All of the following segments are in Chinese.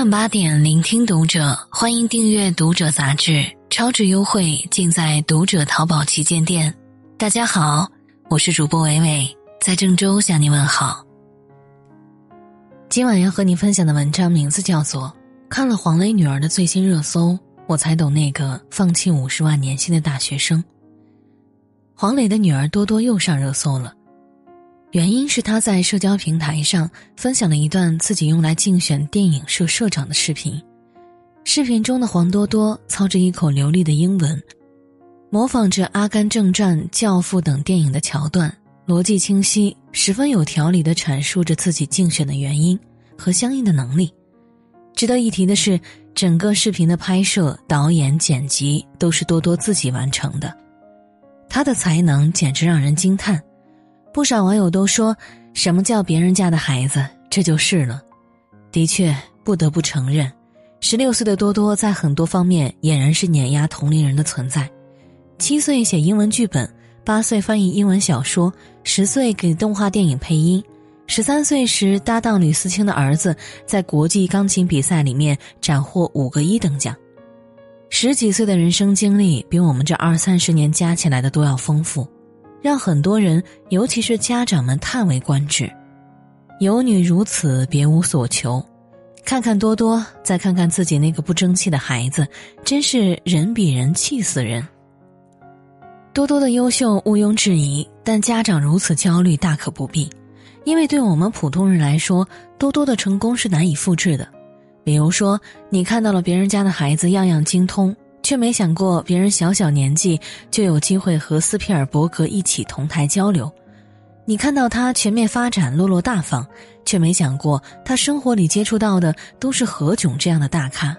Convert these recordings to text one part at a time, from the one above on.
晚八点，聆听读者，欢迎订阅《读者》杂志，超值优惠尽在《读者》淘宝旗舰店。大家好，我是主播伟伟，在郑州向您问好。今晚要和你分享的文章名字叫做《看了黄磊女儿的最新热搜，我才懂那个放弃五十万年薪的大学生》。黄磊的女儿多多又上热搜了。原因是他在社交平台上分享了一段自己用来竞选电影社社长的视频。视频中的黄多多操着一口流利的英文，模仿着《阿甘正传》《教父》等电影的桥段，逻辑清晰，十分有条理地阐述着自己竞选的原因和相应的能力。值得一提的是，整个视频的拍摄、导演、剪辑都是多多自己完成的，他的才能简直让人惊叹。不少网友都说：“什么叫别人家的孩子？”这就是了。的确，不得不承认，十六岁的多多在很多方面俨然是碾压同龄人的存在。七岁写英文剧本，八岁翻译英文小说，十岁给动画电影配音，十三岁时搭档吕思清的儿子在国际钢琴比赛里面斩获五个一等奖。十几岁的人生经历，比我们这二三十年加起来的都要丰富。让很多人，尤其是家长们叹为观止。有女如此，别无所求。看看多多，再看看自己那个不争气的孩子，真是人比人气死人。多多的优秀毋庸置疑，但家长如此焦虑大可不必，因为对我们普通人来说，多多的成功是难以复制的。比如说，你看到了别人家的孩子样样精通。却没想过，别人小小年纪就有机会和斯皮尔伯格一起同台交流。你看到他全面发展、落落大方，却没想过他生活里接触到的都是何炅这样的大咖。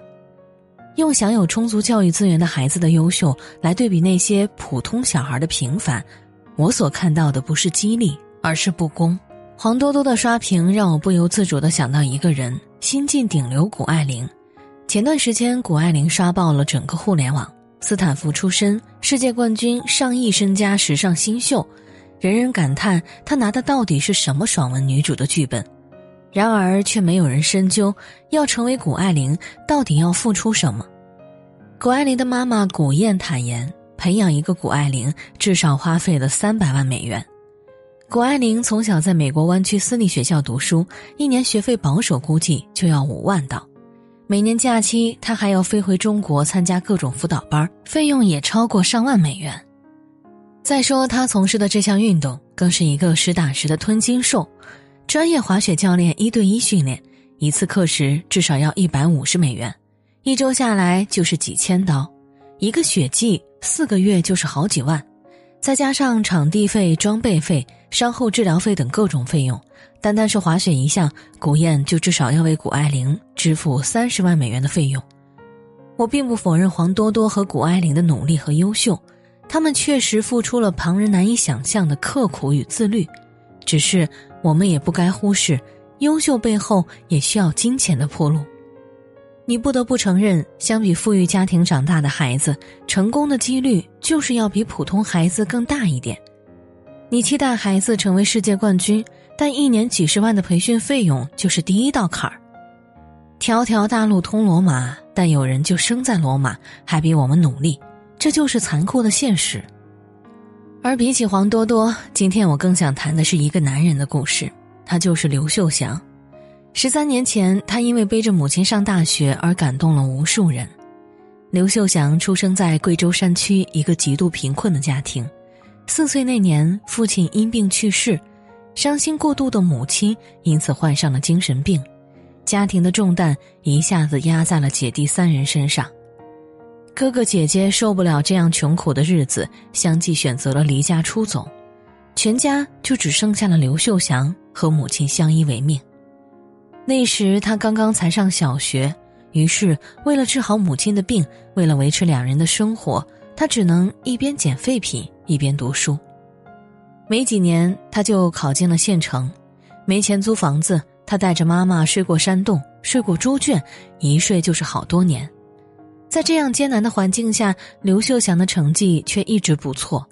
用享有充足教育资源的孩子的优秀来对比那些普通小孩的平凡，我所看到的不是激励，而是不公。黄多多的刷屏让我不由自主的想到一个人：新晋顶流谷爱凌。前段时间，谷爱凌刷爆了整个互联网。斯坦福出身，世界冠军，上亿身家，时尚新秀，人人感叹她拿的到底是什么爽文女主的剧本。然而，却没有人深究，要成为谷爱凌，到底要付出什么。谷爱凌的妈妈谷燕坦言，培养一个谷爱凌至少花费了三百万美元。谷爱凌从小在美国湾区私立学校读书，一年学费保守估计就要五万刀。每年假期，他还要飞回中国参加各种辅导班，费用也超过上万美元。再说他从事的这项运动，更是一个实打实的吞金兽。专业滑雪教练一对一训练，一次课时至少要一百五十美元，一周下来就是几千刀。一个雪季四个月就是好几万，再加上场地费、装备费、伤后治疗费等各种费用。单单是滑雪一项，古燕就至少要为谷爱凌支付三十万美元的费用。我并不否认黄多多和谷爱凌的努力和优秀，他们确实付出了旁人难以想象的刻苦与自律。只是我们也不该忽视，优秀背后也需要金钱的铺路。你不得不承认，相比富裕家庭长大的孩子，成功的几率就是要比普通孩子更大一点。你期待孩子成为世界冠军。但一年几十万的培训费用就是第一道坎儿。条条大路通罗马，但有人就生在罗马，还比我们努力，这就是残酷的现实。而比起黄多多，今天我更想谈的是一个男人的故事，他就是刘秀祥。十三年前，他因为背着母亲上大学而感动了无数人。刘秀祥出生在贵州山区一个极度贫困的家庭，四岁那年，父亲因病去世。伤心过度的母亲因此患上了精神病，家庭的重担一下子压在了姐弟三人身上。哥哥姐姐受不了这样穷苦的日子，相继选择了离家出走，全家就只剩下了刘秀祥和母亲相依为命。那时他刚刚才上小学，于是为了治好母亲的病，为了维持两人的生活，他只能一边捡废品一边读书。没几年，他就考进了县城，没钱租房子，他带着妈妈睡过山洞，睡过猪圈，一睡就是好多年。在这样艰难的环境下，刘秀祥的成绩却一直不错，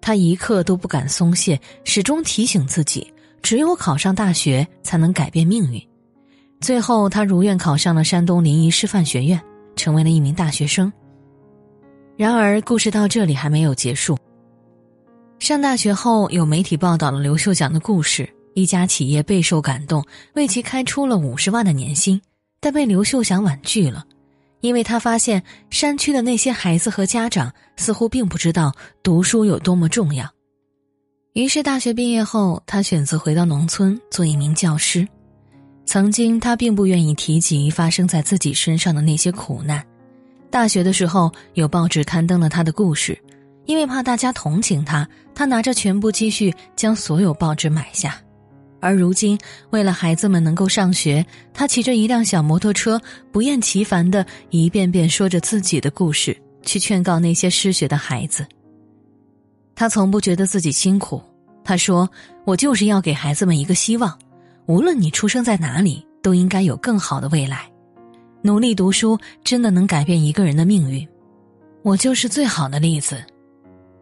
他一刻都不敢松懈，始终提醒自己，只有考上大学才能改变命运。最后他如愿考上了山东临沂师范学院，成为了一名大学生。然而，故事到这里还没有结束。上大学后，有媒体报道了刘秀祥的故事，一家企业备受感动，为其开出了五十万的年薪，但被刘秀祥婉拒了。因为他发现山区的那些孩子和家长似乎并不知道读书有多么重要，于是大学毕业后，他选择回到农村做一名教师。曾经他并不愿意提及发生在自己身上的那些苦难。大学的时候，有报纸刊登了他的故事，因为怕大家同情他，他拿着全部积蓄将所有报纸买下。而如今，为了孩子们能够上学，他骑着一辆小摩托车，不厌其烦的一遍遍说着自己的故事，去劝告那些失学的孩子。他从不觉得自己辛苦，他说：“我就是要给孩子们一个希望，无论你出生在哪里，都应该有更好的未来。努力读书真的能改变一个人的命运，我就是最好的例子。”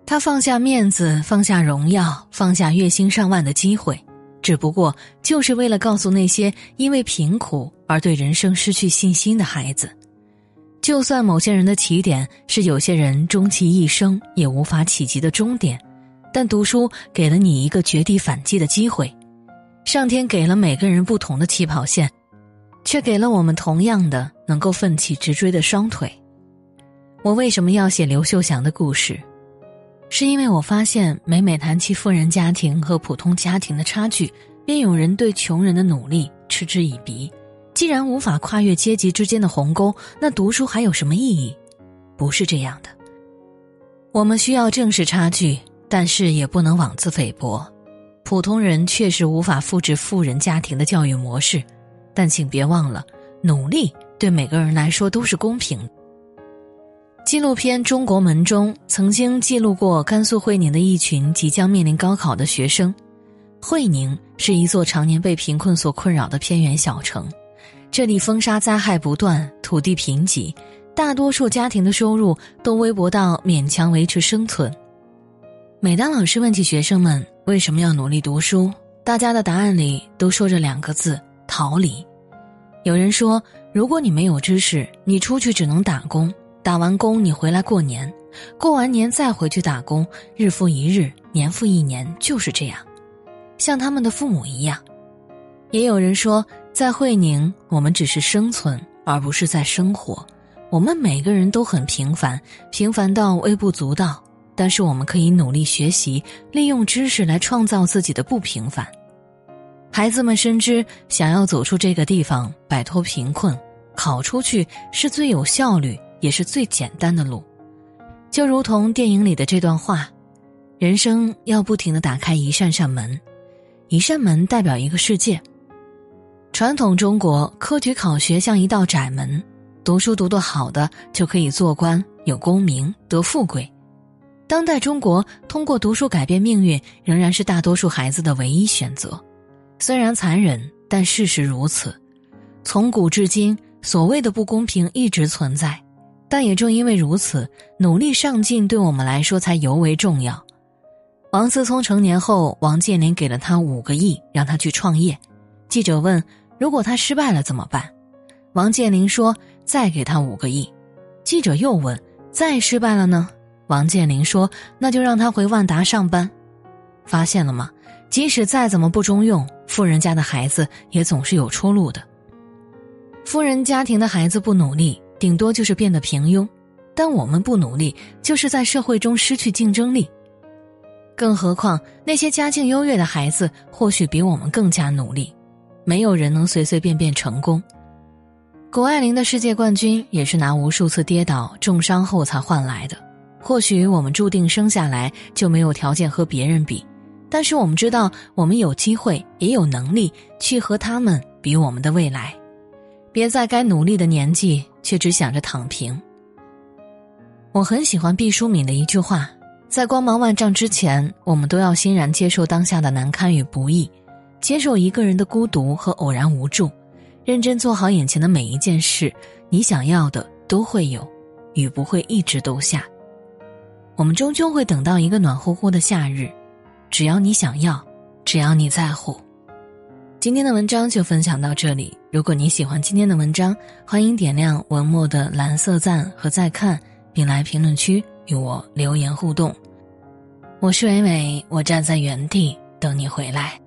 他放下面子，放下荣耀，放下月薪上万的机会。只不过就是为了告诉那些因为贫苦而对人生失去信心的孩子，就算某些人的起点是有些人终其一生也无法企及的终点，但读书给了你一个绝地反击的机会。上天给了每个人不同的起跑线，却给了我们同样的能够奋起直追的双腿。我为什么要写刘秀祥的故事？是因为我发现，每每谈起富人家庭和普通家庭的差距，便有人对穷人的努力嗤之以鼻。既然无法跨越阶级之间的鸿沟，那读书还有什么意义？不是这样的。我们需要正视差距，但是也不能妄自菲薄。普通人确实无法复制富人家庭的教育模式，但请别忘了，努力对每个人来说都是公平。纪录片《中国门中》曾经记录过甘肃会宁的一群即将面临高考的学生。会宁是一座常年被贫困所困扰的偏远小城，这里风沙灾害不断，土地贫瘠，大多数家庭的收入都微薄到勉强维持生存。每当老师问起学生们为什么要努力读书，大家的答案里都说着两个字：逃离。有人说，如果你没有知识，你出去只能打工。打完工，你回来过年，过完年再回去打工，日复一日，年复一年，就是这样，像他们的父母一样。也有人说，在会宁，我们只是生存，而不是在生活。我们每个人都很平凡，平凡到微不足道，但是我们可以努力学习，利用知识来创造自己的不平凡。孩子们深知，想要走出这个地方，摆脱贫困，考出去是最有效率。也是最简单的路，就如同电影里的这段话：人生要不停的打开一扇扇门，一扇门代表一个世界。传统中国科举考学像一道窄门，读书读得好的就可以做官、有功名、得富贵。当代中国通过读书改变命运，仍然是大多数孩子的唯一选择。虽然残忍，但事实如此。从古至今，所谓的不公平一直存在。但也正因为如此，努力上进对我们来说才尤为重要。王思聪成年后，王健林给了他五个亿，让他去创业。记者问：“如果他失败了怎么办？”王健林说：“再给他五个亿。”记者又问：“再失败了呢？”王健林说：“那就让他回万达上班。”发现了吗？即使再怎么不中用，富人家的孩子也总是有出路的。富人家庭的孩子不努力。顶多就是变得平庸，但我们不努力，就是在社会中失去竞争力。更何况那些家境优越的孩子，或许比我们更加努力。没有人能随随便便成功。谷爱凌的世界冠军也是拿无数次跌倒、重伤后才换来的。或许我们注定生下来就没有条件和别人比，但是我们知道，我们有机会，也有能力去和他们比我们的未来。别在该努力的年纪。却只想着躺平。我很喜欢毕淑敏的一句话：“在光芒万丈之前，我们都要欣然接受当下的难堪与不易，接受一个人的孤独和偶然无助，认真做好眼前的每一件事。你想要的都会有，雨不会一直都下。我们终究会等到一个暖乎乎的夏日，只要你想要，只要你在乎。”今天的文章就分享到这里。如果你喜欢今天的文章，欢迎点亮文末的蓝色赞和再看，并来评论区与我留言互动。我是伟伟，我站在原地等你回来。